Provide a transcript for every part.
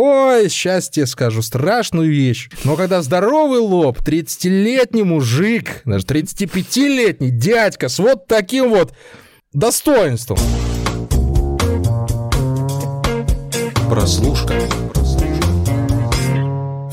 Ой, счастье, скажу, страшную вещь. Но когда здоровый лоб, 30-летний мужик, даже 35-летний дядька с вот таким вот достоинством. Прослушка.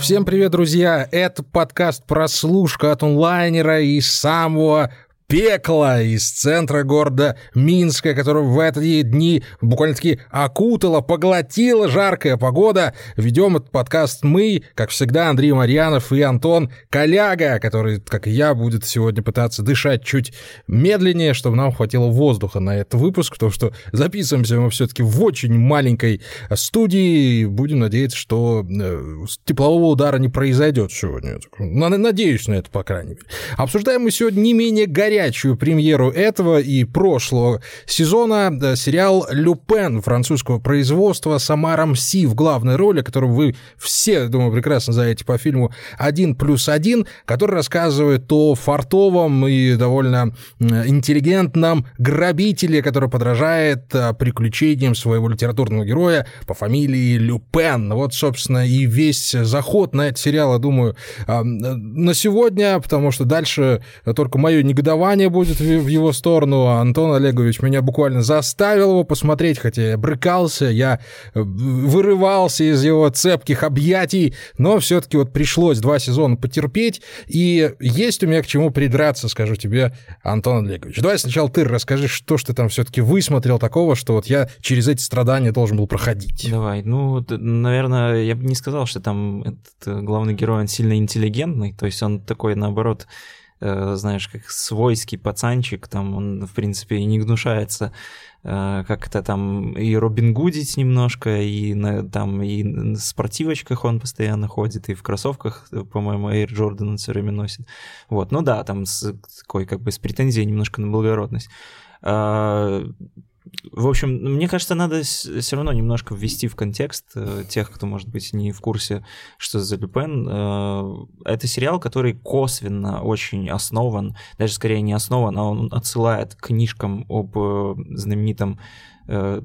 Всем привет, друзья! Это подкаст «Прослушка» от онлайнера и самого пекло из центра города Минска, которое в эти дни буквально-таки окутала, поглотила жаркая погода. Ведем этот подкаст мы, как всегда, Андрей Марьянов и Антон Коляга, который, как и я, будет сегодня пытаться дышать чуть медленнее, чтобы нам хватило воздуха на этот выпуск, потому что записываемся мы все-таки в очень маленькой студии. Будем надеяться, что э, теплового удара не произойдет сегодня. Надеюсь на это, по крайней мере. Обсуждаем мы сегодня не менее горячо горячую премьеру этого и прошлого сезона сериал «Люпен» французского производства с Амаром Си в главной роли, которую вы все, думаю, прекрасно знаете по фильму «Один плюс один», который рассказывает о фартовом и довольно интеллигентном грабителе, который подражает а, приключениям своего литературного героя по фамилии Люпен. Вот, собственно, и весь заход на этот сериал, я думаю, а, на сегодня, потому что дальше только мое негодование негодование будет в его сторону. Антон Олегович меня буквально заставил его посмотреть, хотя я брыкался, я э, вырывался из его цепких объятий, но все-таки вот пришлось два сезона потерпеть, и есть у меня к чему придраться, скажу тебе, Антон Олегович. Давай сначала ты расскажи, что ж ты там все-таки высмотрел такого, что вот я через эти страдания должен был проходить. Давай, ну, наверное, я бы не сказал, что там этот э, главный герой, он сильно интеллигентный, то есть он такой, наоборот, знаешь, как свойский пацанчик, там он, в принципе, и не гнушается э, как это там и Робин Гудить немножко, и на, там и в спортивочках он постоянно ходит, и в кроссовках, по-моему, Air Jordan он все время носит. Вот, ну да, там с такой как бы с претензией немножко на благородность. В общем, мне кажется, надо все равно немножко ввести в контекст э, тех, кто, может быть, не в курсе, что за Люпен. Э, это сериал, который косвенно очень основан, даже скорее не основан, а он отсылает к книжкам об э, знаменитом э,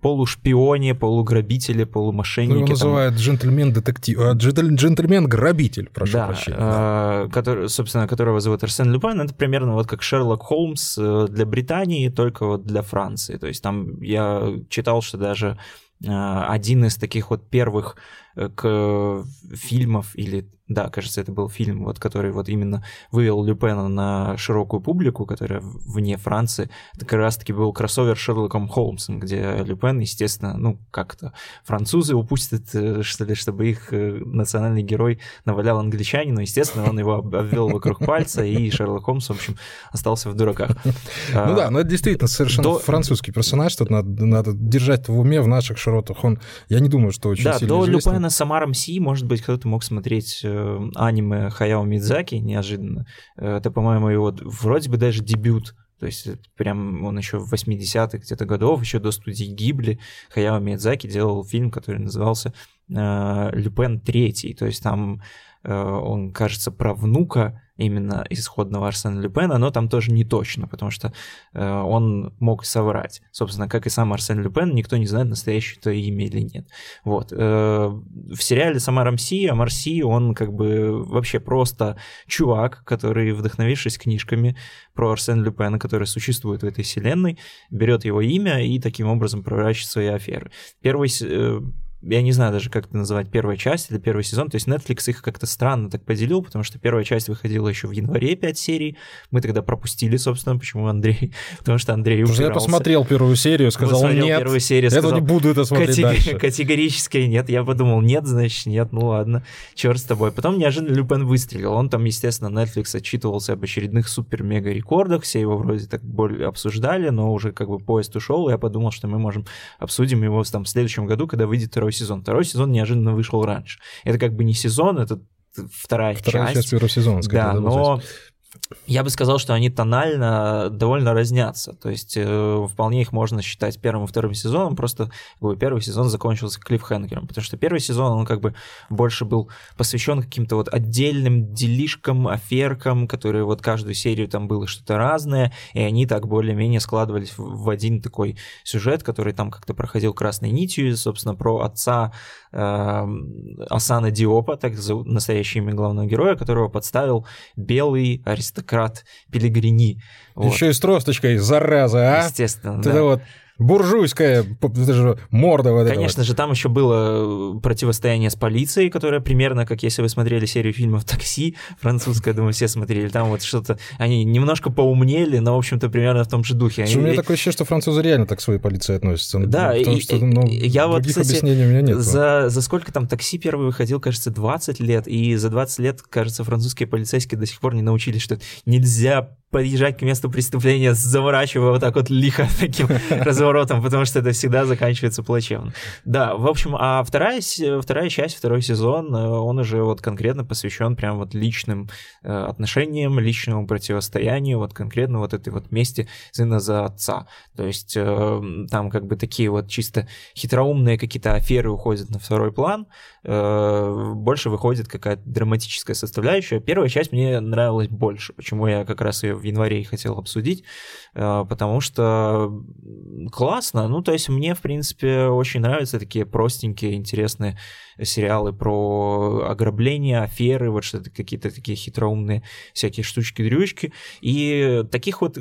полушпионе, полуграбителе, полумошеннике. Ну, его называют джентльмен-детектив, а, джентльмен-грабитель, прошу да, прощения. Да. Который, собственно, которого зовут Арсен Люпен, это примерно вот как Шерлок Холмс э, для Британии, только вот для Франции. То есть там я читал, что даже э, один из таких вот первых к фильмов или да, кажется, это был фильм, вот, который вот именно вывел Люпена на широкую публику, которая вне Франции. Это как раз-таки был кроссовер с Шерлоком Холмсом, где Люпен, естественно, ну, как-то французы упустят, э, что ли, чтобы их э, национальный герой навалял англичанину. Естественно, он его обвел вокруг пальца, и Шерлок Холмс, в общем, остался в дураках. Ну да, но это действительно совершенно французский персонаж, тут надо, держать в уме в наших широтах. Он, я не думаю, что очень сильно Да, до Люпена с Амаром Си, может быть, кто-то мог смотреть э, Э, аниме Хаяо Мидзаки неожиданно. Э, это, по-моему, его вроде бы даже дебют. То есть прям он еще в 80-х где-то годов, еще до студии Гибли, Хаяо Мидзаки делал фильм, который назывался э, «Люпен третий». То есть там э, он, кажется, про внука именно исходного Арсена Люпена, но там тоже не точно, потому что э, он мог соврать. Собственно, как и сам Арсен Люпен, никто не знает, настоящее то имя или нет. Вот. Э, в сериале сама Рамси, а Марси, он как бы вообще просто чувак, который, вдохновившись книжками про Арсена Люпена, которые существуют в этой вселенной, берет его имя и таким образом проворачивает свои аферы. Первый э, я не знаю даже, как это называть, первая часть или первый сезон. То есть Netflix их как-то странно так поделил, потому что первая часть выходила еще в январе 5 серий. Мы тогда пропустили, собственно, почему Андрей. Потому что Андрей Потому я посмотрел первую серию, сказал посмотрел нет. первую серию, сказал, я не буду это смотреть категори- дальше. Категорически нет. Я подумал, нет, значит нет, ну ладно, черт с тобой. Потом неожиданно Люпен выстрелил. Он там, естественно, Netflix отчитывался об очередных супер-мега рекордах. Все его вроде так более обсуждали, но уже как бы поезд ушел. И я подумал, что мы можем обсудим его там в следующем году, когда выйдет второй сезон. Второй сезон неожиданно вышел раньше. Это как бы не сезон, это вторая, Вторая часть. часть первого сезона, скорее, Да, но я бы сказал, что они тонально довольно разнятся. То есть э, вполне их можно считать первым и вторым сезоном. Просто как бы, первый сезон закончился клиффхенгером. Потому что первый сезон, он как бы больше был посвящен каким-то вот отдельным делишкам, аферкам, которые вот каждую серию там было что-то разное, и они так более-менее складывались в, один такой сюжет, который там как-то проходил красной нитью, собственно, про отца Асана Диопа, так зовут настоящее имя главного героя, которого подставил белый аристократ Пелигрини. Вот. Еще и с тросточкой, зараза, а? Естественно, да. Это вот буржуйская морда вот Конечно вот. же, там еще было э, противостояние с полицией, которое примерно, как если вы смотрели серию фильмов «Такси», французская, думаю, все смотрели, там вот что-то, они немножко поумнели, но, в общем-то, примерно в том же духе. Они... У меня такое ощущение, что французы реально так к своей полиции относятся. Да, ну, и, что, ну, я вот, кстати, объяснений у меня нет. За, за сколько там «Такси» первый выходил, кажется, 20 лет, и за 20 лет, кажется, французские полицейские до сих пор не научились, что нельзя подъезжать к месту преступления, заворачивая вот так вот лихо таким разворотом, потому что это всегда заканчивается плачевно. Да, в общем, а вторая, вторая часть, второй сезон, э, он уже вот конкретно посвящен прям вот личным э, отношениям, личному противостоянию, вот конкретно вот этой вот мести сына за отца. То есть э, там как бы такие вот чисто хитроумные какие-то аферы уходят на второй план, больше выходит какая-то драматическая составляющая. Первая часть мне нравилась больше, почему я как раз ее в январе и хотел обсудить, э, потому что классно. Ну, то есть мне, в принципе, очень нравятся такие простенькие, интересные сериалы про ограбление, аферы, вот что-то какие-то такие хитроумные всякие штучки-дрючки. И таких вот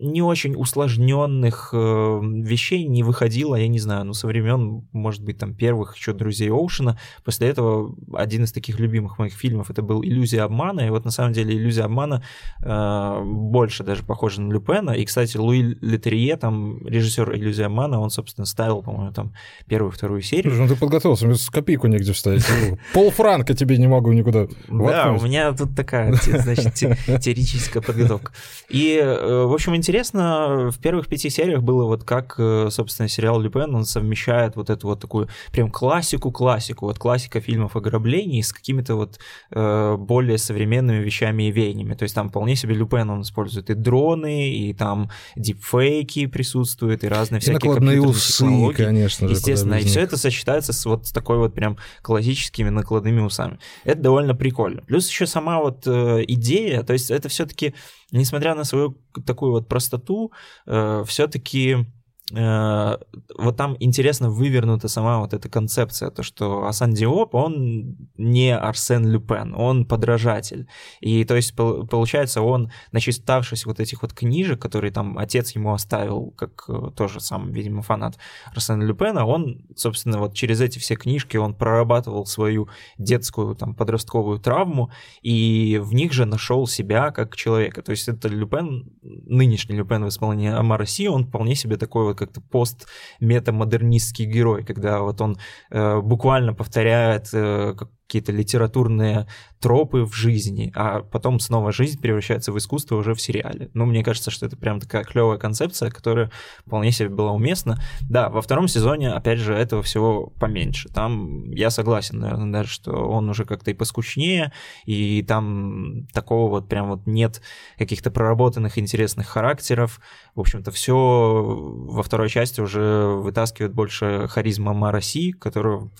не очень усложненных э, вещей не выходило, я не знаю, ну, со времен, может быть, там, первых еще «Друзей Оушена». После этого один из таких любимых моих фильмов это был «Иллюзия обмана», и вот на самом деле «Иллюзия обмана» э, больше даже похожа на Люпена, и, кстати, Луи Летерье, там, режиссер «Иллюзия обмана», он, собственно, ставил, по-моему, там, первую, вторую серию. Слушай, ну ты подготовился, без копейку негде вставить. Пол франка тебе не могу никуда Да, у меня тут такая, значит, теоретическая подготовка. И, э, в общем, интересно, интересно в первых пяти сериях было вот как, э, собственно, сериал Люпен, он совмещает вот эту вот такую прям классику-классику, вот классика фильмов ограблений с какими-то вот э, более современными вещами и веяниями. То есть там вполне себе Люпен он использует и дроны, и там дипфейки присутствуют, и разные и всякие накладные усы, конечно же. Естественно, и все это сочетается с вот такой вот прям классическими накладными усами. Это довольно прикольно. Плюс еще сама вот э, идея, то есть это все-таки несмотря на свою такую вот простоту, э, все-таки вот там интересно вывернута сама вот эта концепция, то, что Асан Диоп, он не Арсен Люпен, он подражатель. И то есть, получается, он, начиставшись вот этих вот книжек, которые там отец ему оставил, как э, тоже сам, видимо, фанат Арсена Люпена, он, собственно, вот через эти все книжки он прорабатывал свою детскую, там, подростковую травму, и в них же нашел себя как человека. То есть это Люпен, нынешний Люпен в исполнении Амара Си, он вполне себе такой вот как-то пост-метамодернистский герой, когда вот он э, буквально повторяет э, какие-то литературные тропы в жизни, а потом снова жизнь превращается в искусство уже в сериале. Ну, мне кажется, что это прям такая клевая концепция, которая вполне себе была уместна. Да, во втором сезоне, опять же, этого всего поменьше. Там я согласен, наверное, даже, что он уже как-то и поскучнее, и там такого вот прям вот нет каких-то проработанных интересных характеров. В общем-то, все во второй части уже вытаскивает больше харизма Мараси, которую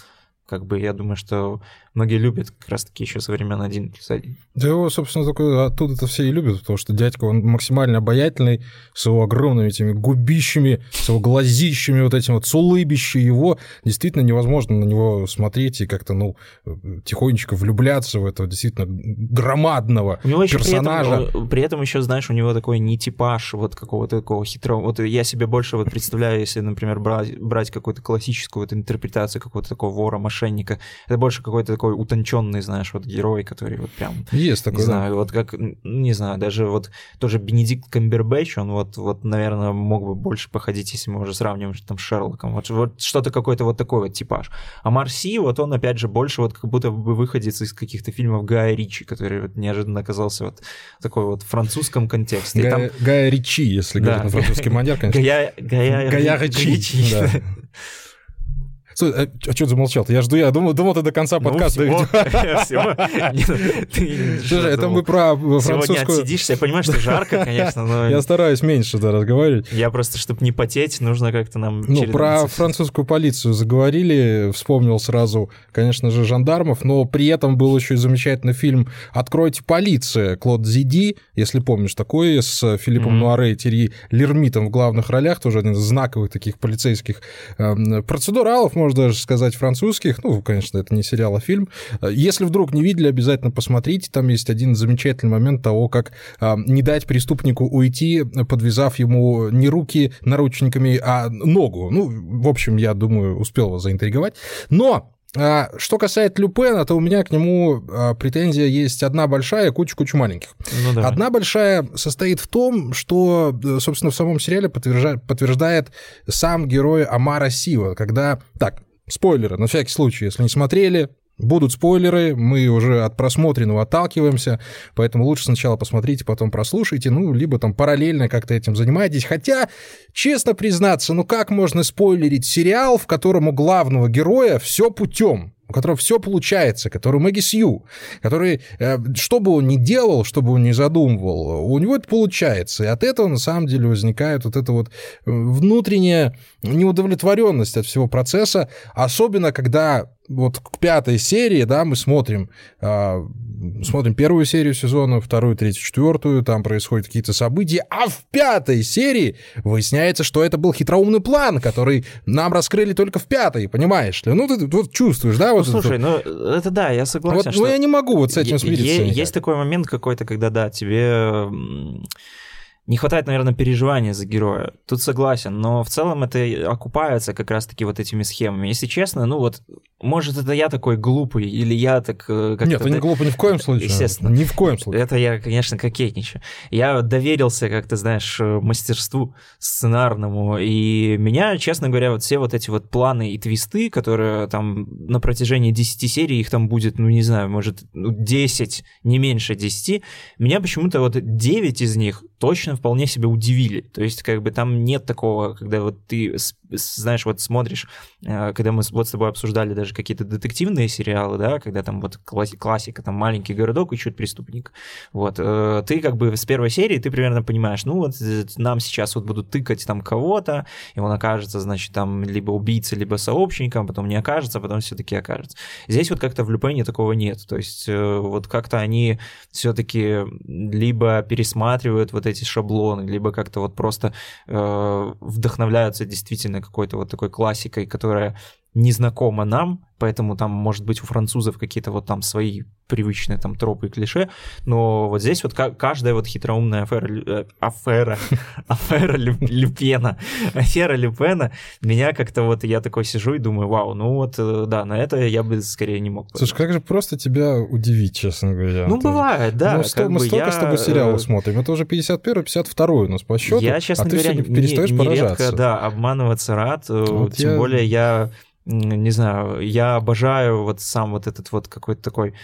как бы я думаю, что многие любят как раз-таки еще со времен 1 плюс 1. Да его, собственно, только оттуда это все и любят, потому что дядька, он максимально обаятельный, с его огромными этими губищами, с его глазищами вот этим вот, с улыбищей его, действительно невозможно на него смотреть и как-то, ну, тихонечко влюбляться в этого действительно громадного у него персонажа. При этом, при этом еще, знаешь, у него такой не типаж вот какого-то такого хитрого, вот я себе больше вот представляю, если, например, брать, брать какую-то классическую вот интерпретацию какого-то такого вора, машины, мошенника. Это больше какой-то такой утонченный, знаешь, вот герой, который вот прям... Есть такой, Не да. знаю, вот как, не знаю, даже вот тоже Бенедикт Камбербэтч, он вот, вот, наверное, мог бы больше походить, если мы уже сравниваем там с Шерлоком. Вот, вот что-то какой-то вот такой вот типаж. А Марси, вот он, опять же, больше вот как будто бы выходец из каких-то фильмов Гая Ричи, который вот неожиданно оказался вот такой вот французском контексте. Гая, там... Гая Ричи, если да. говорить на французский манер, конечно. Гая, Гая, Гая Ричи. Ричи. Да. Стой, а, а что ты замолчал-то? Я жду, я думал, думал ты до конца ну, подкаста. Ну, Слушай, это мы про французскую... Сегодня отсидишься, я понимаю, что жарко, конечно, но... Я стараюсь меньше разговаривать. Я просто, чтобы не потеть, нужно как-то нам... Ну, про французскую полицию заговорили, вспомнил сразу, конечно же, жандармов, но при этом был еще и замечательный фильм «Откройте полиция» Клод Зиди, если помнишь, такой, с Филиппом Нуаре и Терри Лермитом в главных ролях, тоже один из знаковых таких полицейских эм, процедуралов, можно можно даже сказать, французских. Ну, конечно, это не сериал, а фильм. Если вдруг не видели, обязательно посмотрите. Там есть один замечательный момент того, как а, не дать преступнику уйти, подвязав ему не руки наручниками, а ногу. Ну, в общем, я думаю, успел вас заинтриговать. Но а, что касается Люпена, то у меня к нему а, претензия есть одна большая, куча-куча маленьких. Ну. Одна большая состоит в том, что, э, собственно, в самом сериале подтверждает, подтверждает сам герой Амара Сива, когда... Так, спойлеры, на всякий случай, если не смотрели, Будут спойлеры, мы уже от просмотренного отталкиваемся, поэтому лучше сначала посмотрите, потом прослушайте, ну, либо там параллельно как-то этим занимайтесь. Хотя, честно признаться, ну как можно спойлерить сериал, в котором у главного героя все путем? у которого все получается, который Мэгги Сью, который, э, что бы он ни делал, что бы он ни задумывал, у него это получается. И от этого, на самом деле, возникает вот эта вот э, внутренняя неудовлетворенность от всего процесса, особенно когда вот к пятой серии, да, мы смотрим, э, смотрим первую серию сезона, вторую, третью, четвертую, там происходят какие-то события, а в пятой серии выясняется, что это был хитроумный план, который нам раскрыли только в пятой, понимаешь ли? Ну, ты вот чувствуешь, да? Вот ну, слушай, это, ну, это да, я согласен. Вот, ну, я не могу вот с этим смириться. Есть такой момент какой-то, когда, да, тебе не хватает, наверное, переживания за героя. Тут согласен, но в целом это окупается как раз-таки вот этими схемами. Если честно, ну вот, может, это я такой глупый, или я так... Э, как Нет, ты не глупый ни в коем случае. Естественно. Ни в коем случае. Это я, конечно, кокетничаю. Я доверился, как ты знаешь, э, мастерству сценарному, и меня, честно говоря, вот все вот эти вот планы и твисты, которые там на протяжении 10 серий, их там будет, ну, не знаю, может, 10, ну, не меньше 10, меня почему-то вот 9 из них точно вполне себя удивили. То есть, как бы там нет такого, когда вот ты, знаешь, вот смотришь, э, когда мы вот с тобой обсуждали даже какие-то детективные сериалы, да, когда там вот классика, там маленький городок ищут преступник. Вот, э, ты как бы с первой серии ты примерно понимаешь, ну вот э, нам сейчас вот будут тыкать там кого-то, и он окажется, значит, там либо убийцей, либо сообщником, потом не окажется, потом все-таки окажется. Здесь вот как-то в Люпене такого нет. То есть вот как-то они все-таки либо пересматривают вот эти шаблоны, либо как-то вот просто э, вдохновляются действительно какой-то вот такой классикой, которая незнакома нам, поэтому там, может быть, у французов какие-то вот там свои привычные там тропы и клише, но вот здесь вот каждая вот хитроумная афера, э, афера, афера Люпена, афера Люпена, меня как-то вот, я такой сижу и думаю, вау, ну вот, э, да, на это я бы скорее не мог. Слушай, как же просто тебя удивить, честно говоря. Ну, бывает, да. Ну, сто, мы столько я... с тобой сериалы э, смотрим, это уже 51 52 у нас по счету, я, честно а ты говоря, все перестаешь не, поражаться. Нередко, да, обманываться рад, вот тем я... более я не знаю, я обожаю вот сам вот этот вот какой-то такой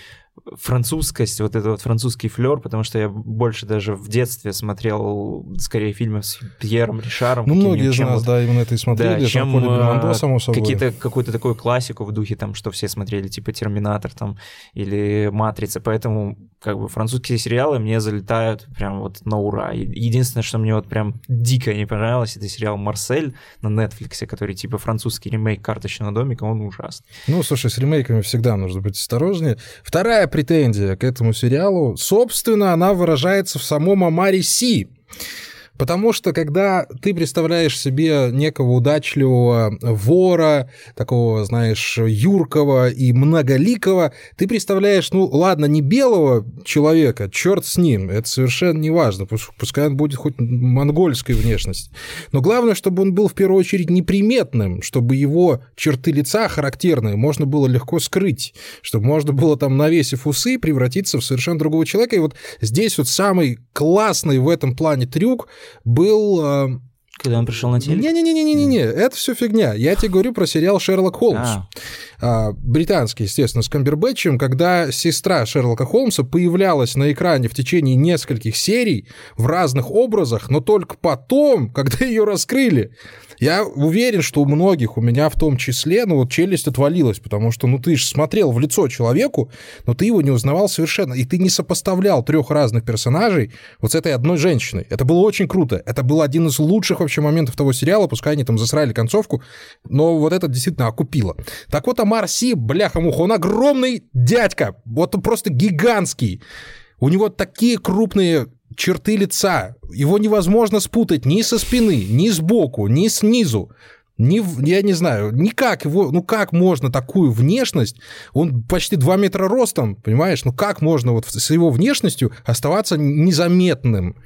французскость, вот этот вот французский флер, потому что я больше даже в детстве смотрел скорее фильмы с Пьером Ришаром. Ну, многие из нас, вот, да, именно это и смотрели, да, чем Бельмондо, само собой. Какие-то, какую-то такую классику в духе, там, что все смотрели, типа «Терминатор» там, или «Матрица», поэтому как бы французские сериалы мне залетают прям вот на ура. Единственное, что мне вот прям дико не понравилось, это сериал «Марсель» на Netflix, который типа французский ремейк «Карточного домика», он ужасный. Ну, слушай, с ремейками всегда нужно быть осторожнее. Вторая претензия к этому сериалу, собственно, она выражается в самом Амаре Си. Потому что когда ты представляешь себе некого удачливого вора, такого, знаешь, юркого и многоликого, ты представляешь, ну ладно, не белого человека, черт с ним, это совершенно не важно, пускай он будет хоть монгольской внешности. Но главное, чтобы он был в первую очередь неприметным, чтобы его черты лица характерные можно было легко скрыть, чтобы можно было там, навесив усы, превратиться в совершенно другого человека. И вот здесь вот самый классный в этом плане трюк был... А, Когда он пришел на телек? Не-не-не-не-не, это все фигня. Я тебе говорю про сериал «Шерлок Холмс». А. А, британский, естественно, с Камбербэтчем, когда сестра Шерлока Холмса появлялась на экране в течение нескольких серий в разных образах, но только потом, когда ее раскрыли. Я уверен, что у многих, у меня в том числе, ну вот челюсть отвалилась, потому что, ну ты же смотрел в лицо человеку, но ты его не узнавал совершенно, и ты не сопоставлял трех разных персонажей вот с этой одной женщиной. Это было очень круто. Это был один из лучших вообще моментов того сериала, пускай они там засрали концовку, но вот это действительно окупило. Так вот, Амар Си, бляха-муха, он огромный дядька, вот он просто гигантский. У него такие крупные черты лица. Его невозможно спутать ни со спины, ни сбоку, ни снизу. Не, я не знаю, никак его, ну как можно такую внешность, он почти 2 метра ростом, понимаешь, ну как можно вот с его внешностью оставаться незаметным?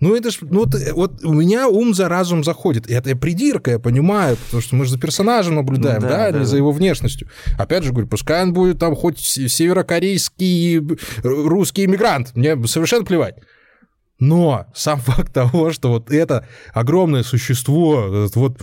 Ну это ж, ну вот, вот у меня ум за разум заходит, и это придирка, я понимаю, потому что мы же за персонажем наблюдаем, ну, да, да, да, не за его внешностью. Опять же говорю, пускай он будет там хоть северокорейский русский иммигрант, мне совершенно плевать. Но сам факт того, что вот это огромное существо, вот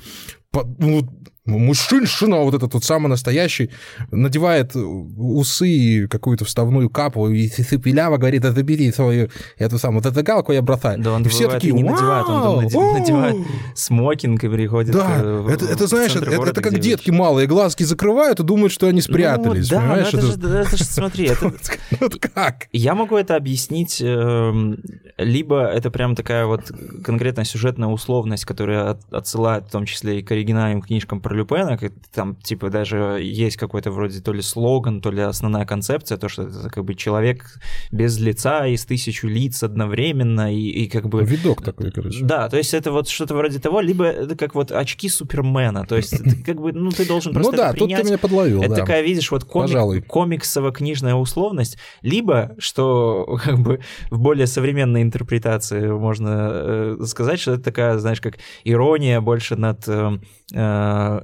Pode, ну, мужчина вот этот вот самый настоящий, надевает усы и какую-то вставную капу, и цепеляво говорит, это бери свою эту самую, вот эту галку я бросаю. Да, он и все такие, не надевает, он надевает смокинг и переходит Да, в, это, это знаешь, это, это как детки вещи. малые, глазки закрывают и думают, что они спрятались, ну, да, понимаешь? Это, это, же, это же, смотри, это... Вот как? Я могу это объяснить, эм, либо это прям такая вот конкретная сюжетная условность, которая отсылает в том числе и к оригинальным книжкам про Люпена, там типа даже есть какой-то вроде то ли слоган, то ли основная концепция, то, что это как бы человек без лица из тысячу лиц одновременно, и, и как бы... Видок такой, короче. Да, то есть это вот что-то вроде того, либо это как вот очки Супермена, то есть ты как бы, ну ты должен просто Ну да, тут ты меня подловил, Это да. такая, видишь, вот комик, комиксово-книжная условность, либо, что как бы в более современной интерпретации можно э, сказать, что это такая, знаешь, как ирония больше над э, э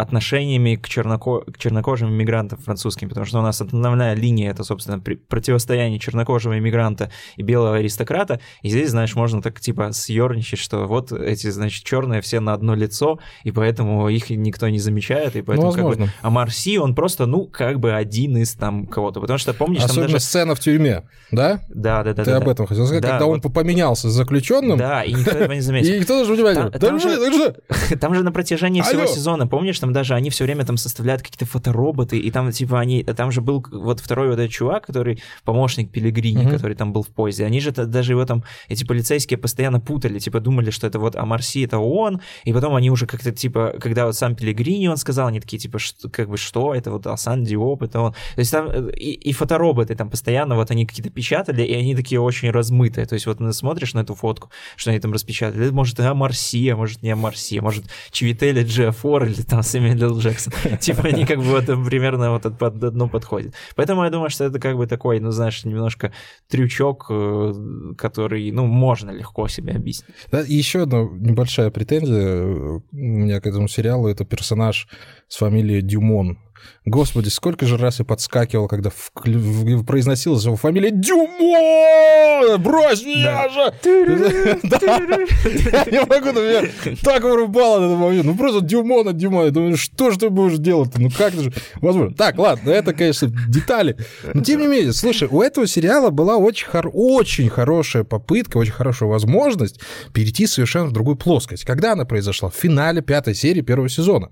отношениями к, черноко... к чернокожим иммигрантам французским, потому что у нас основная линия — это, собственно, противостояние чернокожего иммигранта и белого аристократа, и здесь, знаешь, можно так, типа, съерничать, что вот эти, значит, черные все на одно лицо, и поэтому их никто не замечает, и поэтому ну, как бы... А Марси, он просто, ну, как бы один из там кого-то, потому что, помнишь, Особенно там даже... сцена в тюрьме, да? Да, да, да. Ты да, об да. этом хотел сказать, да, когда вот... он поменялся с заключенным. Да, и никто этого не заметил. И никто даже понимает. Там, же, на протяжении всего сезона, помнишь, там даже они все время там составляют какие-то фотороботы, и там типа они, там же был вот второй вот этот чувак, который помощник Пилигрини, Мгм. который там был в поезде, они же даже его там, эти полицейские постоянно путали, типа думали, что это вот Амарси, это он, и потом они уже как-то типа, когда вот сам Пилигрини он сказал, они такие типа, что, как бы что, это вот Асан Диоп, это он. То есть там э, и, и фотороботы там постоянно вот они какие-то печатали, и они такие очень размытые, то есть вот смотришь на эту фотку, что они там распечатали, это может Амарси, а может не Амарси, а может Чивителя Джиафор или там Сэмюэл Л. Джексон. Типа они как бы вот э, примерно вот под одно подходит. Поэтому я думаю, что это как бы такой, ну, знаешь, немножко трючок, э, который, ну, можно легко себе объяснить. Да, и еще одна небольшая претензия у меня к этому сериалу, это персонаж с фамилией Дюмон. Господи, сколько же раз я подскакивал, когда вклю- в- произносилась его фамилия Дюмон! Брось меня же! Я не могу, меня так вырубало на этот момент. Ну просто Дюмона, Дюмона. Я думаю, что же ты будешь делать-то? Ну как же возможно? Так, ладно, это, конечно, детали. Но тем не менее, слушай, у этого сериала была очень, хор- очень хорошая попытка, очень хорошая возможность перейти совершенно в другую плоскость. Когда она произошла? В финале пятой серии первого сезона.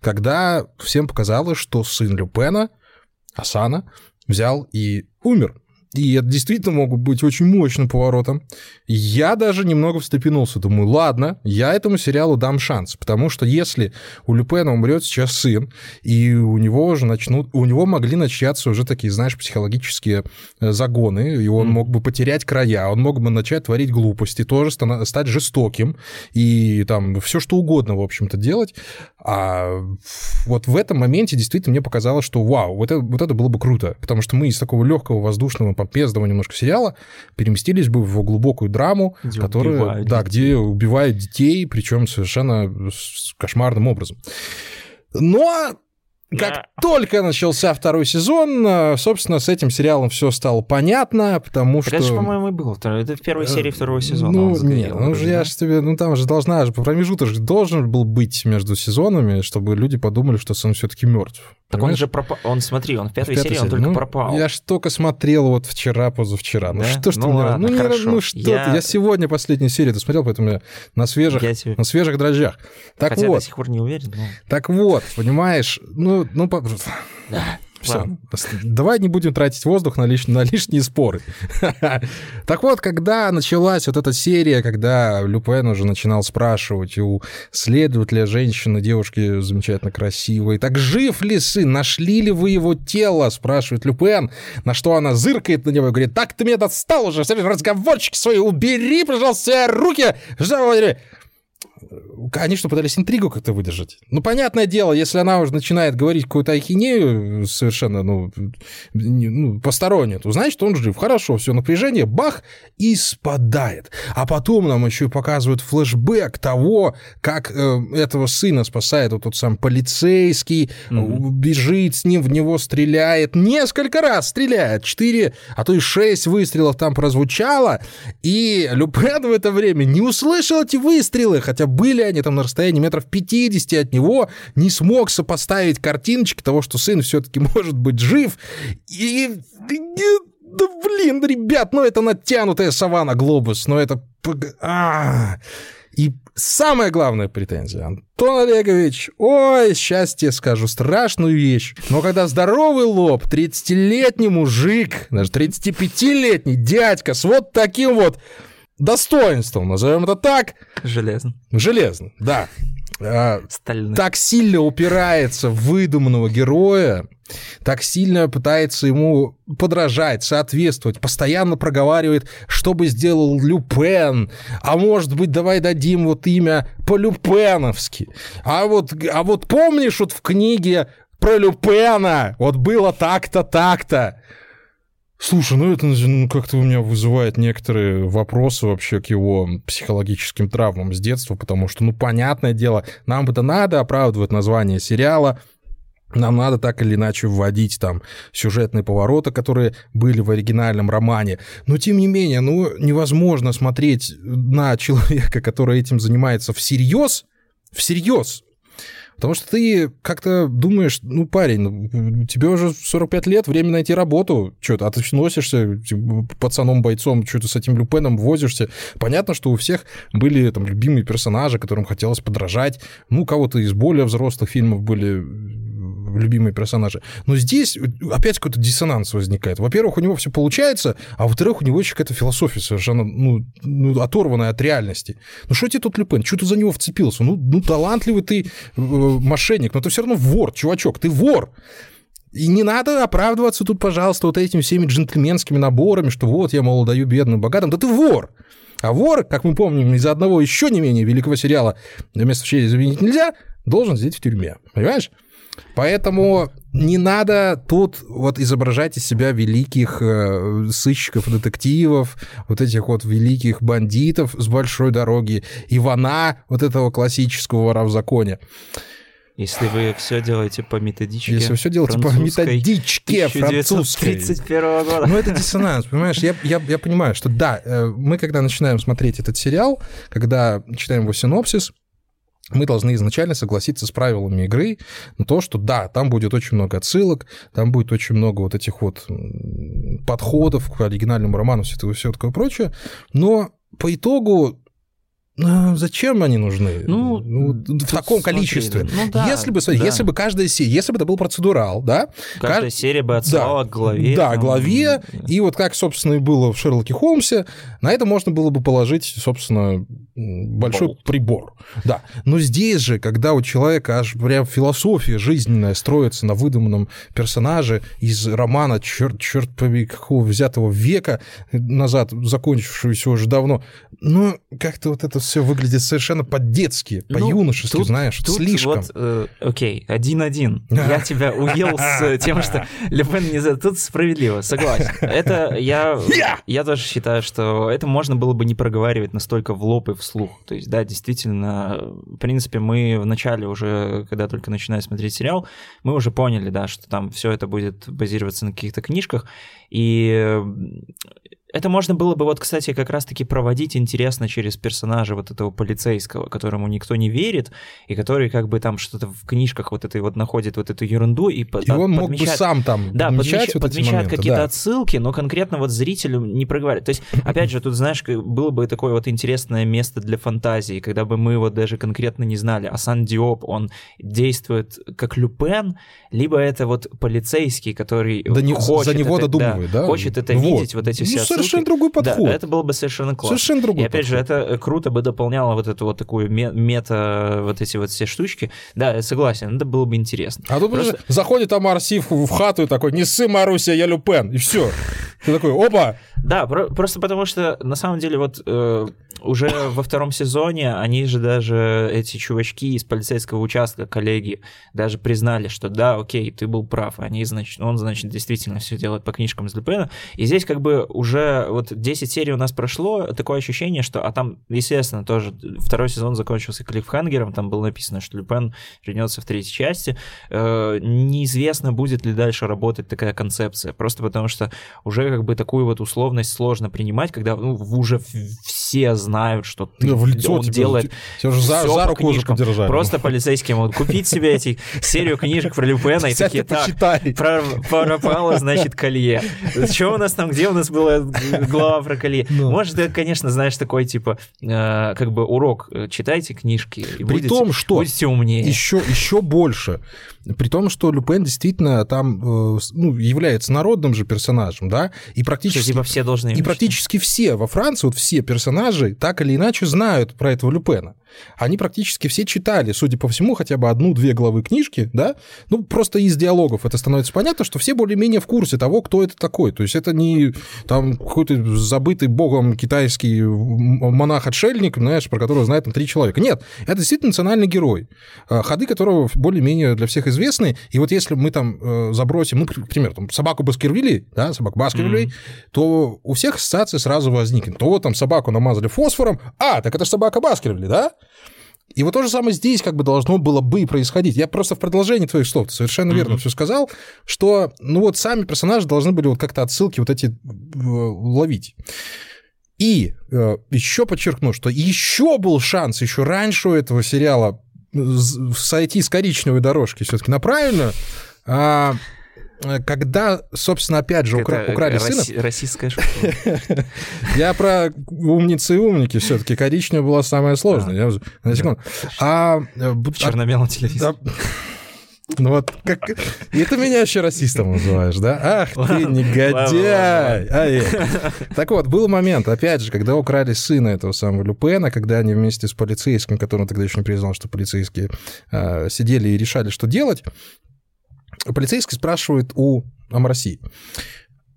Когда всем показалось, что сын Люпена, Асана, взял и умер. И это действительно могут быть очень мощным поворотом. Я даже немного встрепенулся. Думаю, ладно, я этому сериалу дам шанс. Потому что если у Люпена умрет сейчас сын, и у него уже начнут... У него могли начаться уже такие, знаешь, психологические э, загоны, и он Мгм. мог бы потерять края, он мог бы начать творить глупости, тоже стать жестоким, и там все что угодно, в общем-то, делать. А вот в этом моменте действительно мне показалось, что вау, вот это, вот это было бы круто, потому что мы из такого легкого, воздушного, помпезного немножко сериала переместились бы в глубокую драму, Где которая, убивают да, детей. где убивают детей, причем совершенно кошмарным образом. Но как Да. только начался второй сезон, э, собственно, с этим сериалом все стало понятно, потому Так что... это же, по-моему, и было. Это в первой серии второго сезона. Ну, он нет, ну же я да? ж тебе, ну там же должна же промежуток же должен был быть между сезонами, чтобы люди подумали, что сын все-таки мертв. Так он же пропал. Он, смотри, он в пятой В пятой серии, он серии. только Ну, пропал. Я ж только смотрел вот вчера, позавчера. Ну Да? что ж ты Ну мне- ладно, ну, не- хорошо. ну что Я- ты, я сегодня последнюю серию досмотрел, поэтому я на свежих, Я тебе... на свежих дрожжах. Так Хотя до вот, сих пор не уверен, но... так вот, понимаешь, ну, ну, по- Да. Все, Ладно. давай не будем тратить воздух на, лиш- на лишние споры. Так вот, когда началась вот эта серия, когда Люпен уже начинал спрашивать у следователя женщины, девушки замечательно красивой, так жив ли сын, нашли ли вы его тело, спрашивает Люпен, на что она зыркает на него и говорит, так ты меня достал уже, разговорчики свои, убери, пожалуйста, руки, Они что, пытались интригу как-то выдержать? Ну, понятное дело, если она уже начинает говорить какую-то ахинею совершенно, ну, ну постороннюю, то значит, он жив. Хорошо, все, напряжение, бах, и спадает. А потом нам еще и показывают флешбэк того, как э, этого сына спасает вот тот сам полицейский, mm-hmm. бежит с ним, в него стреляет, несколько раз стреляет, четыре, а то и шесть выстрелов там прозвучало, и Люпен в это время не услышал эти выстрелы, хотя были они там на расстоянии метров 50 от него, не смог сопоставить картиночки того, что сын все-таки может быть жив. И... Да блин, ребят, ну это натянутая савана глобус, ну это... А -а -а. И самая главная претензия. Антон Олегович, ой, счастье скажу, страшную вещь. Но когда здоровый лоб, 30-летний мужик, даже 35-летний дядька с вот таким вот достоинством, назовем это так. Железно. Железно, да. А, Стальный. Так сильно упирается в выдуманного героя, так сильно пытается ему подражать, соответствовать, постоянно проговаривает, что бы сделал Люпен, а может быть, давай дадим вот имя по-люпеновски. А вот, а вот помнишь вот в книге про Люпена, вот было так-то, так-то. Слушай, ну это ну, как-то у меня вызывает некоторые вопросы вообще к его психологическим травмам с детства, потому что, ну, понятное дело, нам бы-то надо оправдывать название сериала, нам надо так или иначе вводить там сюжетные повороты, которые были в оригинальном романе. Но тем не менее, ну невозможно смотреть на человека, который этим занимается всерьез, всерьез, Потому что ты как-то думаешь, ну, парень, ну, тебе уже 45 лет, время найти работу, что-то, а ты носишься типа, пацаном-бойцом, что-то с этим Люпеном возишься. Понятно, что у всех были там любимые персонажи, которым хотелось подражать. Ну, у кого-то из более взрослых фильмов были любимые персонажи. Но здесь опять какой-то диссонанс возникает. Во-первых, у него все получается, а во-вторых, у него еще какая-то философия совершенно ну, ну, оторванная от реальности. Ну что тебе тут Люпен? Что ты за него вцепился? Ну, ну талантливый ты э, мошенник, но ты все равно вор, чувачок, ты вор. И не надо оправдываться тут, пожалуйста, вот этими всеми джентльменскими наборами, что вот я, мол, даю бедным богатым. Да ты вор! А вор, как мы помним из одного еще не менее великого сериала «Место в череде заменить нельзя», должен сидеть в тюрьме. Понимаешь? Поэтому не надо тут вот изображать из себя великих э, сыщиков, детективов, вот этих вот великих бандитов с большой дороги, Ивана, вот этого классического вора в законе. Если вы все делаете по методичке Если вы все делаете по методичке французской. 1931 года. Ну, это диссонанс, понимаешь? Я, я, я понимаю, что да, э, мы когда начинаем смотреть этот сериал, когда читаем его синопсис, мы должны изначально согласиться с правилами игры на то, что да, там будет очень много отсылок, там будет очень много вот этих вот подходов к оригинальному роману, все, все такое прочее, но по итогу ну, зачем они нужны? Ну, ну в таком смотри, количестве. Ну, да, если бы, смотри, да. если бы каждая серия, если бы это был процедурал, да? Каждая кажд... серия бы отсылала да, к главе. Да, там... главе. И вот как, собственно, и было в Шерлоке Холмсе, на это можно было бы положить, собственно, большой Болт. прибор. Да. Но здесь же, когда у человека аж прям философия жизненная строится на выдуманном персонаже из романа черт, черт побери, какого взятого века назад, закончившегося уже давно, ну, как-то вот это все выглядит совершенно по-детски, ну, по-юношески, ну, знаешь, тут слишком. Вот, э, окей, один-один. Я тебя уел с тем, что Лепен не за... Тут справедливо, согласен. Это я, я тоже считаю, что это можно было бы не проговаривать настолько в лоб и вслух. То есть, да, действительно, в принципе, мы в начале уже, когда только начинаем смотреть сериал, мы уже поняли, да, что там все это будет базироваться на каких-то книжках, и это можно было бы, вот, кстати, как раз-таки проводить интересно через персонажа вот этого полицейского, которому никто не верит, и который как бы там что-то в книжках вот этой вот находит вот эту ерунду и, и он мог бы сам там да, подмечать, вот подмечает какие-то да. отсылки, но конкретно вот зрителю не проговаривает. То есть, опять же, тут, знаешь, было бы такое вот интересное место для фантазии, когда бы мы вот даже конкретно не знали, а Сан Диоп, он действует как Люпен, либо это вот полицейский, который да не, хочет за него это, додумывает, да, да? хочет это вот. видеть, вот эти ну, все совершенно другой подход. Да, это было бы совершенно классно. Совершенно другой И опять подход. же, это круто бы дополняло вот эту вот такую мета, вот эти вот все штучки. Да, я согласен, это было бы интересно. А тут Просто... заходит Амар Сив в хату и такой, не сы, Маруся, я Люпен, и все. Ты такой, опа! Да, про- просто потому что, на самом деле, вот э, уже во втором сезоне они же даже, эти чувачки из полицейского участка, коллеги, даже признали, что да, окей, ты был прав. Они, значит, он, значит, действительно все делает по книжкам из Люпена. И здесь как бы уже вот 10 серий у нас прошло, такое ощущение, что, а там, естественно, тоже второй сезон закончился клиффхангером, там было написано, что Люпен вернется в третьей части. Э, неизвестно, будет ли дальше работать такая концепция, просто потому что уже как бы такую вот условность сложно принимать, когда ну, уже все знают, что ты, Да, в лицо он тебе, делает тебя же за, всё за руку книжкам. подержали. Просто полицейские могут купить себе эти серию книжек про Люпена и такие, так, пропало, значит, колье. Что у нас там, где у нас была глава про колье? Может, это, конечно, знаешь, такой, типа, э, как бы урок, э, читайте книжки и При будете, том, что будете умнее. еще, еще больше. При том, что Люпен действительно там э, ну, является народным же персонажем, да, и Что, практически, типа, все должны... и практически все во Франции, вот все персонажи так или иначе знают про этого Люпена. Они практически все читали, судя по всему, хотя бы одну-две главы книжки, да, ну, просто из диалогов это становится понятно, что все более-менее в курсе того, кто это такой. То есть это не там какой-то забытый богом китайский монах-отшельник, знаешь, про которого знает там три человека. Нет, это действительно национальный герой, э, ходы которого более-менее для всех известны. И вот если мы там э, забросим, ну, к примеру, там, собаку Баскервилей, да, собаку Баскервилей, то у всех ассоциация сразу возникнет. То вот там собаку намазали фосфором, а, так это же собака Баскервилли, да? И вот то же самое здесь как бы должно было бы происходить. Я просто в продолжении твоих слов, совершенно верно Мгм. все сказал, что, ну вот сами персонажи должны были вот как-то отсылки вот эти э, ловить. И э, еще подчеркну, что еще был шанс еще раньше у этого сериала з- сойти с коричневой дорожки все-таки на правильную, а, э, когда, собственно, опять же, укра- Это украли расси- сына. Российская школа. Я про умницы и умники все-таки. Коричневая была самая сложная. На секунду. А, э, черно-белом телевизоре. да. Ну вот как... И ты меня еще расистом называешь, да? Ах ты, Ладно, негодяй! Ай. Так вот, был момент, опять же, когда украли сына этого самого Люпена, когда они вместе с полицейским, который тогда еще не признал, что полицейские, э, сидели и решали, что делать, полицейский спрашивает у Амраси,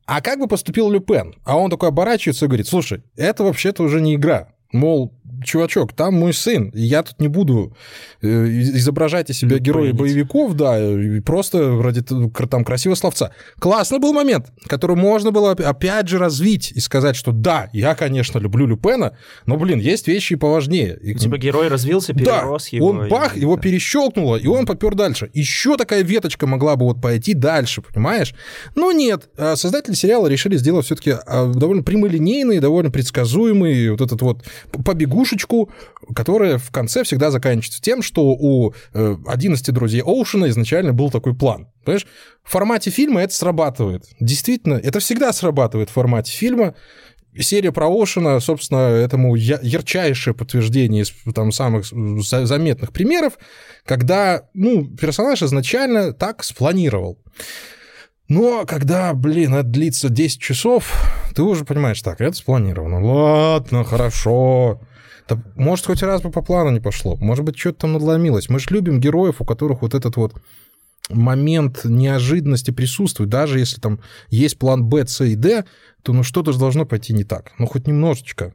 а как бы поступил Люпен? А он такой оборачивается и говорит, слушай, это вообще-то уже не игра. Мол, чувачок, там мой сын, я тут не буду э, изображать из себя героя Люпенить. боевиков, да, просто ради кр- там красивого словца. Классный был момент, который можно было оп- опять же развить и сказать, что да, я, конечно, люблю Люпена, но, блин, есть вещи и поважнее. И- Типа герой развился, перерос да, его. он бах, и- его перещелкнуло, и он попер дальше. Еще такая веточка могла бы вот пойти дальше, понимаешь? Но нет, а создатели сериала решили сделать все-таки довольно прямолинейный, довольно предсказуемый вот этот вот побегушечку, которая в конце всегда заканчивается тем, что у э, 11 друзей Оушена изначально был такой план. Понимаешь? В формате фильма это срабатывает. Действительно, это всегда срабатывает в формате фильма. Серия про Оушена, собственно, этому ярчайшее подтверждение из там, самых за- заметных примеров, когда ну, персонаж изначально так спланировал. Но когда, блин, это длится 10 часов, ты уже понимаешь, так, это спланировано. Ладно, хорошо. Да, может, хоть раз бы по плану не пошло. Может быть, что-то там надломилось. Мы же любим героев, у которых вот этот вот момент неожиданности присутствует. Даже если там есть план Б, С и Д, то ну что-то же должно пойти не так. Ну, хоть немножечко.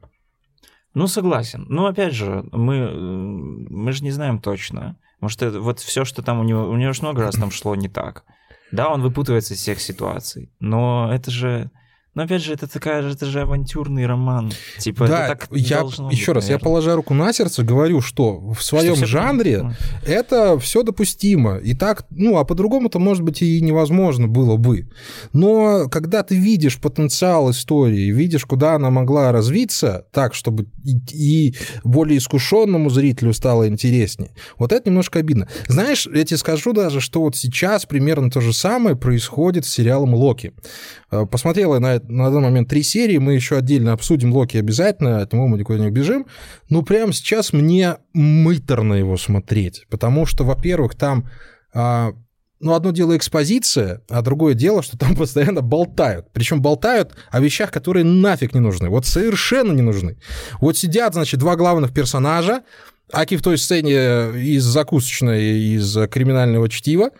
Ну, согласен. Но опять же, мы, э, мы же не знаем точно. Может, это, вот все, что там у него... У него же много раз там шло не так. Да, он выпутывается из всех ситуаций. Но это же... Но опять же, это такая же, это же авантюрный роман. Типа, да, это так я должно еще быть, раз, я наверное. положа руку на сердце, говорю, что в своем Что жанре правильно. это все допустимо. И так, ну, а по-другому-то, может быть, и невозможно было бы. Но когда ты видишь потенциал истории, видишь, куда она могла развиться, так, чтобы и, и более искушенному зрителю стало интереснее, вот это немножко обидно. Знаешь, я тебе скажу даже, что вот сейчас примерно то же самое происходит с сериалом Локи. Э, Посмотрел я на, на данный момент три серии, мы еще отдельно обсудим Локи обязательно, от него мы никуда не убежим. Но прямо сейчас мне мыторно его смотреть, потому что, во-первых, там а, ну, одно дело экспозиция, а другое дело, что там постоянно болтают. Причем болтают о вещах, которые нафиг не нужны. Вот совершенно не нужны. Вот сидят, значит, два главных персонажа, аки в той сцене из закусочной, из криминального чтива,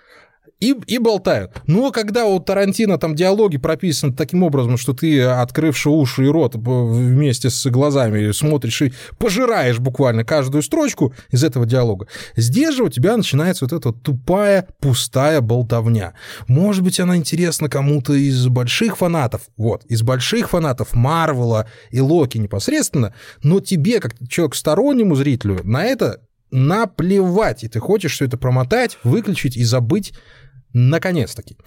и, и болтают. Но когда у Тарантино там диалоги прописаны таким образом, что ты, открывши уши и рот вместе с глазами, смотришь и пожираешь буквально каждую строчку из этого диалога, здесь же у тебя начинается вот эта тупая, пустая болтовня. Может быть, она интересна кому-то из больших фанатов, вот, из больших фанатов Марвела и Локи непосредственно, но тебе, как человек стороннему зрителю, на это наплевать, и ты хочешь все это промотать, выключить и забыть Наконец-таки.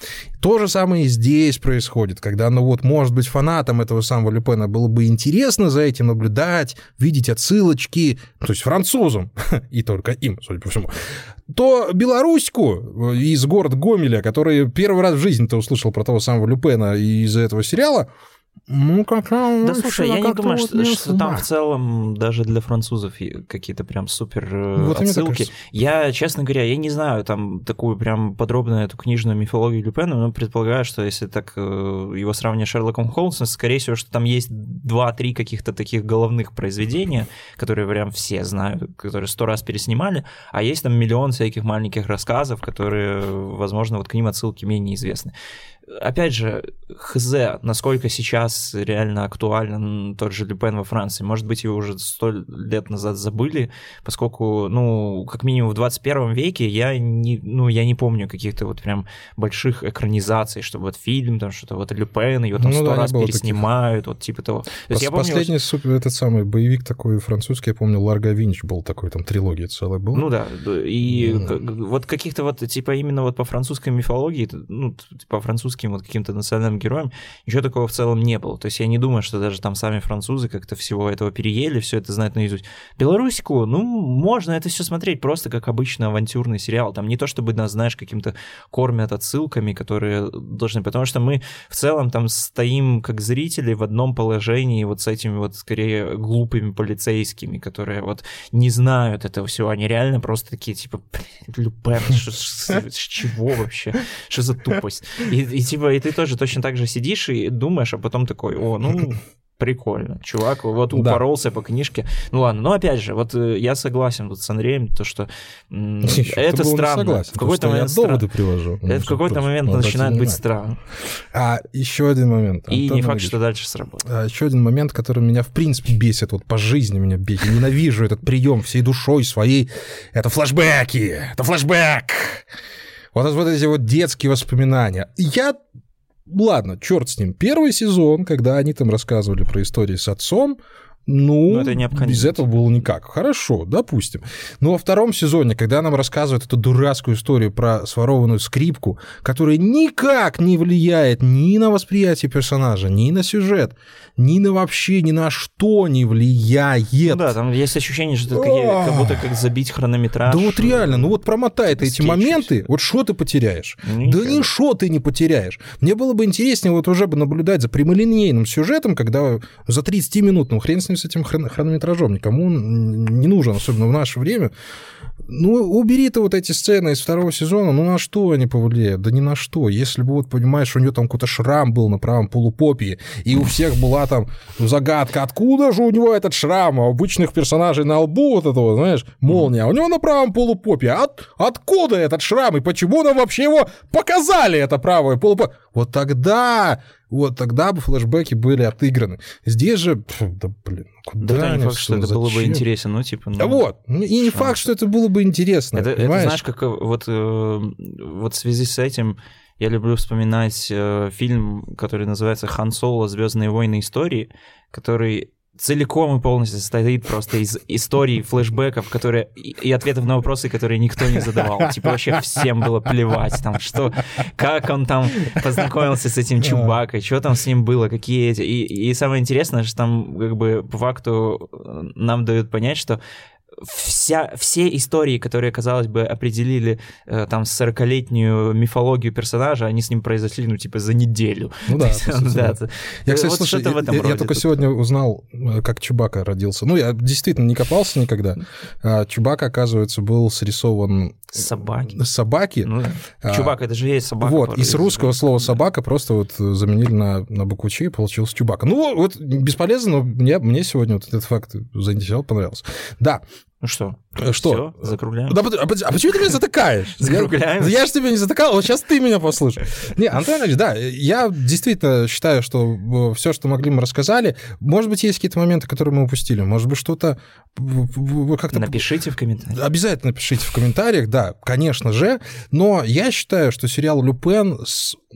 То же самое и здесь происходит, когда, ну вот, может быть, фанатам этого самого Люпена было бы интересно за этим наблюдать, видеть отсылочки, то есть французам, и только им, судя по всему, то белоруську из города Гомеля, который первый раз в жизни-то услышал про того самого Люпена из-за этого сериала, ну, как Да слушай, я не думаю, что, что там в целом даже для французов какие-то прям супер э, вот отсылки. Я, честно говоря, я не знаю там такую прям подробную эту книжную мифологию Люпена, но предполагаю, что если так э, его сравнивать с Шерлоком Холмсом, скорее всего, что там есть два-три каких-то таких головных произведения, которые прям все знают, которые сто раз переснимали, а есть там миллион всяких маленьких рассказов, которые, возможно, вот к ним отсылки менее известны опять же, хз, насколько сейчас реально актуален тот же Люпен во Франции. Может быть, его уже сто лет назад забыли, поскольку, ну, как минимум в 21 веке я не, ну, я не помню каких-то вот прям больших экранизаций, чтобы вот фильм, там что-то вот Люпен, его там ну, сто да, раз переснимают, таких. вот типа того. То есть я помню, Последний вот... супер, этот самый боевик такой французский, я помню, Ларго Винч был такой, там трилогия целая была. Ну да, и mm. вот каких-то вот, типа именно вот по французской мифологии, ну, по французски французским вот каким-то национальным героем, ничего такого в целом не было. То есть я не думаю, что даже там сами французы как-то всего этого переели, все это знают наизусть. Белорусику, ну, можно это все смотреть просто как обычный авантюрный сериал. Там не то, чтобы нас, знаешь, каким-то кормят отсылками, которые должны... Потому что мы в целом там стоим как зрители в одном положении вот с этими вот скорее глупыми полицейскими, которые вот не знают этого всего. Они реально просто такие, типа, Люпен, с чего вообще? Что за тупость? И, и типа, и ты тоже точно так же сидишь и думаешь, а потом такой, о, ну, прикольно. Чувак вот упоролся да. по книжке. Ну ладно, но опять же, вот э, я согласен тут с Андреем, то, что это странно. Согласен, в какой-то момент я доводы привожу. Это в какой-то момент начинает быть странно. А еще один момент. И не факт, что дальше сработает. А, еще один момент, который меня в принципе бесит, вот по жизни меня бесит. Ненавижу этот прием всей душой своей. Это флэшбэки. Это флэшбэк. Вот, вот эти вот детские воспоминания. Я ладно, черт с ним. Первый сезон, когда они там рассказывали про истории с отцом, ну, Но это без этого было никак. Хорошо, допустим. Но во втором сезоне, когда нам рассказывают эту дурацкую историю про сворованную скрипку, которая никак не влияет ни на восприятие персонажа, ни на сюжет, ни на вообще ни на что не влияет. Ну да, там есть ощущение, что это как будто как забить хронометраж. Да вот реально, ну вот промотай ты эти моменты, вот что ты потеряешь? Никогда. Да ничего ты не потеряешь. Мне было бы интереснее вот уже бы наблюдать за прямолинейным сюжетом, когда за 30 минут, ну хрен с ним с этим хронометражом, никому не нужен, особенно в наше время. Ну, убери ты вот эти сцены из второго сезона, ну на что они повлияют? Да ни на что. Если бы, вот, понимаешь, у нее там какой-то шрам был на правом полупопии, и у всех была там загадка, откуда же у него этот шрам? А у обычных персонажей на лбу вот этого, знаешь, молния, а у него на правом полупопе. От, откуда этот шрам? И почему нам вообще его показали, это правое полупопие? Вот тогда вот тогда бы флешбеки были отыграны. Здесь же, да блин, куда да, не факт, что это было бы интересно, ну типа. Ну, да вот, ну, и не факт, что это было бы интересно. Это, это знаешь, как э, вот э, вот в связи с этим я люблю вспоминать э, фильм, который называется «Хан Соло. Звездные войны. Истории», который целиком и полностью состоит просто из историй, флешбеков, которые и ответов на вопросы, которые никто не задавал. Типа вообще всем было плевать, там, что, как он там познакомился с этим Чубакой, что там с ним было, какие эти. И, и самое интересное, что там как бы по факту э, нам дают понять, что вся, все истории, которые, казалось бы, определили э, там 40-летнюю мифологию персонажа, они с ним произошли, ну, типа, за неделю. Ну да, да. Я, кстати, вот слушай, я, я, я только сегодня узнал, э, как Чубака родился. Ну, я действительно не копался никогда. А Чубака, оказывается, был срисован... Собаки. Собаки. Ну, а, Чубака, это же есть собака. Вот, и с русского слова «собака» просто вот заменили на, на букву «Ч», и получился Чубака. Ну, вот бесполезно, но мне, мне сегодня вот этот факт заинтересовал, понравился. Да, Ну что? Что? Всё, закругляем. Да, а, а почему ты меня затыкаешь? Закругляем. Я, я же тебя не затыкал, вот сейчас ты меня послушай. Не, Антон Ильич, да, я действительно считаю, что все, что могли, мы рассказали. Может быть, есть какие-то моменты, которые мы упустили. Может быть, что-то как-то... Напишите в комментариях. Обязательно пишите в комментариях, да, конечно же. Но я считаю, что сериал «Люпен»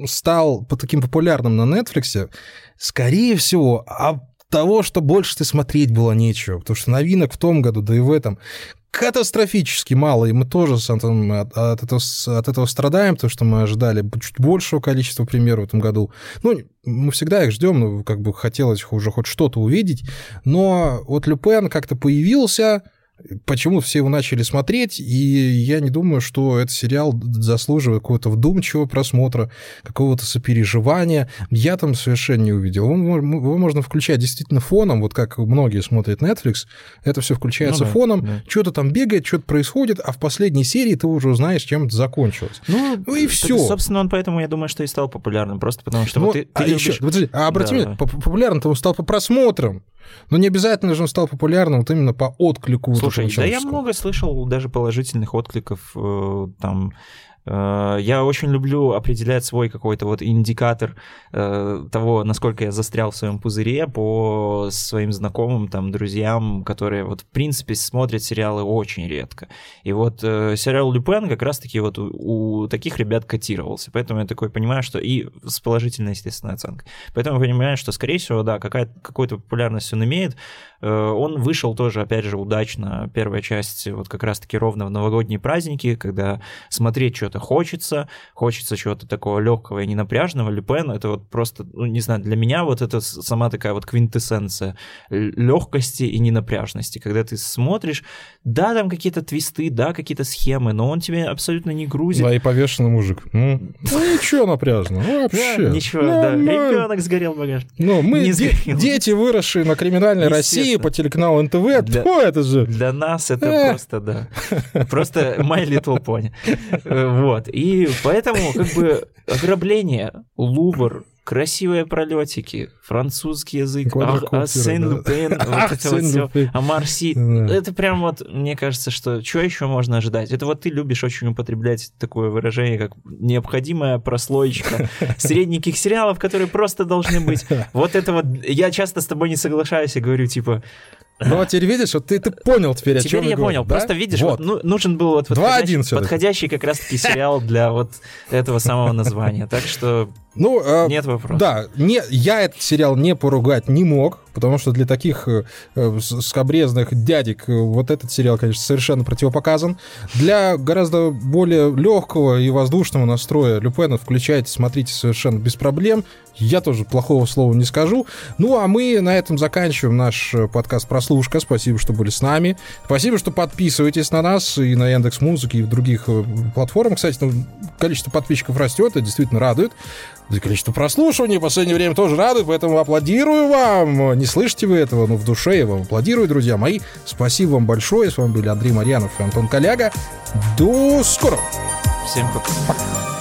стал таким популярным на Netflix, скорее всего, а того, что больше ты смотреть было нечего, потому что новинок в том году, да и в этом катастрофически мало, и мы тоже с Антоном от, от, этого, от этого страдаем, потому что мы ожидали чуть большего количества премьер в этом году. Ну, мы всегда их ждем, ну, как бы хотелось уже хоть что-то увидеть, но вот Люпен как-то появился, почему все его начали смотреть, и я не думаю, что этот сериал заслуживает какого-то вдумчивого просмотра, какого-то сопереживания. Я там совершенно не увидел. Его, его можно включать действительно фоном, вот как многие смотрят Netflix, это все включается ну, да, фоном, да. что-то там бегает, что-то происходит, а в последней серии ты уже узнаешь, чем это закончилось. Ну, ну и все. Собственно, он поэтому, я думаю, что и стал популярным, просто потому что ну, ты, ты а любишь... еще, подожди, а обрати да. популярным он стал по просмотрам. Но не обязательно же он стал популярным вот именно по отклику. Слушай, да я много слышал даже положительных откликов э, там Э, я очень люблю определять свой какой-то вот индикатор э, того, насколько я застрял в своем пузыре по своим знакомым, там, друзьям, которые вот в принципе смотрят сериалы очень редко. И вот э, сериал Люпен как раз-таки вот у, у таких ребят котировался. Поэтому я такой понимаю, что и с положительной, естественно, оценкой. Поэтому я понимаю, что, скорее всего, да, какая какую-то популярность он имеет. Он вышел тоже, опять же, удачно. Первая часть вот как раз-таки ровно в новогодние праздники, когда смотреть что-то хочется, хочется чего-то такого легкого и ненапряжного. Люпен это вот просто, ну, не знаю, для меня вот это сама такая вот квинтэссенция легкости и ненапряжности. Когда ты смотришь, да, там какие-то твисты, да, какие-то схемы, но он тебе абсолютно не грузит. Да, и повешенный мужик. Ну, ничего напряжно, ну, вообще. Ничего, да. Ребенок сгорел в багаж. Ну, мы дети, выросшие на криминальной России по телеканалу НТВ, для, то это же... Для нас это э. просто, да. Просто My Little Pony. Э, вот. И поэтому, как бы, ограбление, Лувр, красивые пролетики, французский язык, а Сен-Лупен, вот это вот все, а Марси. Это прям вот, мне кажется, что что еще можно ожидать? Это вот ты любишь очень употреблять такое выражение, как необходимая прослоечка средненьких сериалов, которые просто должны быть. Вот это вот, я часто с тобой не соглашаюсь и говорю, типа, ну, а теперь видишь, вот ты, ты понял теперь, теперь о чем я понял. Да? Просто видишь, вот. Вот, ну, нужен был вот подходящий, подходящий как раз-таки сериал для вот этого самого названия. Так что ну, э, нет вопросов. Да, не, я этот сериал не поругать не мог, потому что для таких э, э скобрезных дядек э, вот этот сериал, конечно, совершенно противопоказан. Для гораздо более легкого и воздушного настроя Люпена включайте, смотрите совершенно без проблем. Я тоже плохого слова не скажу. Ну, а мы на этом заканчиваем наш э, подкаст «Прослушка». Спасибо, что были с нами. Спасибо, что подписываетесь на нас и на Яндекс Музыке, и в других платформах. Кстати, ну, количество подписчиков растет, это действительно радует. За количество прослушиваний в последнее время тоже радует, поэтому аплодирую вам. Не слышите вы этого, но в душе я вам аплодирую, друзья мои. Спасибо вам большое. С вами были Андрей Марьянов и Антон Коляга. До скорого. Всем пока. пока.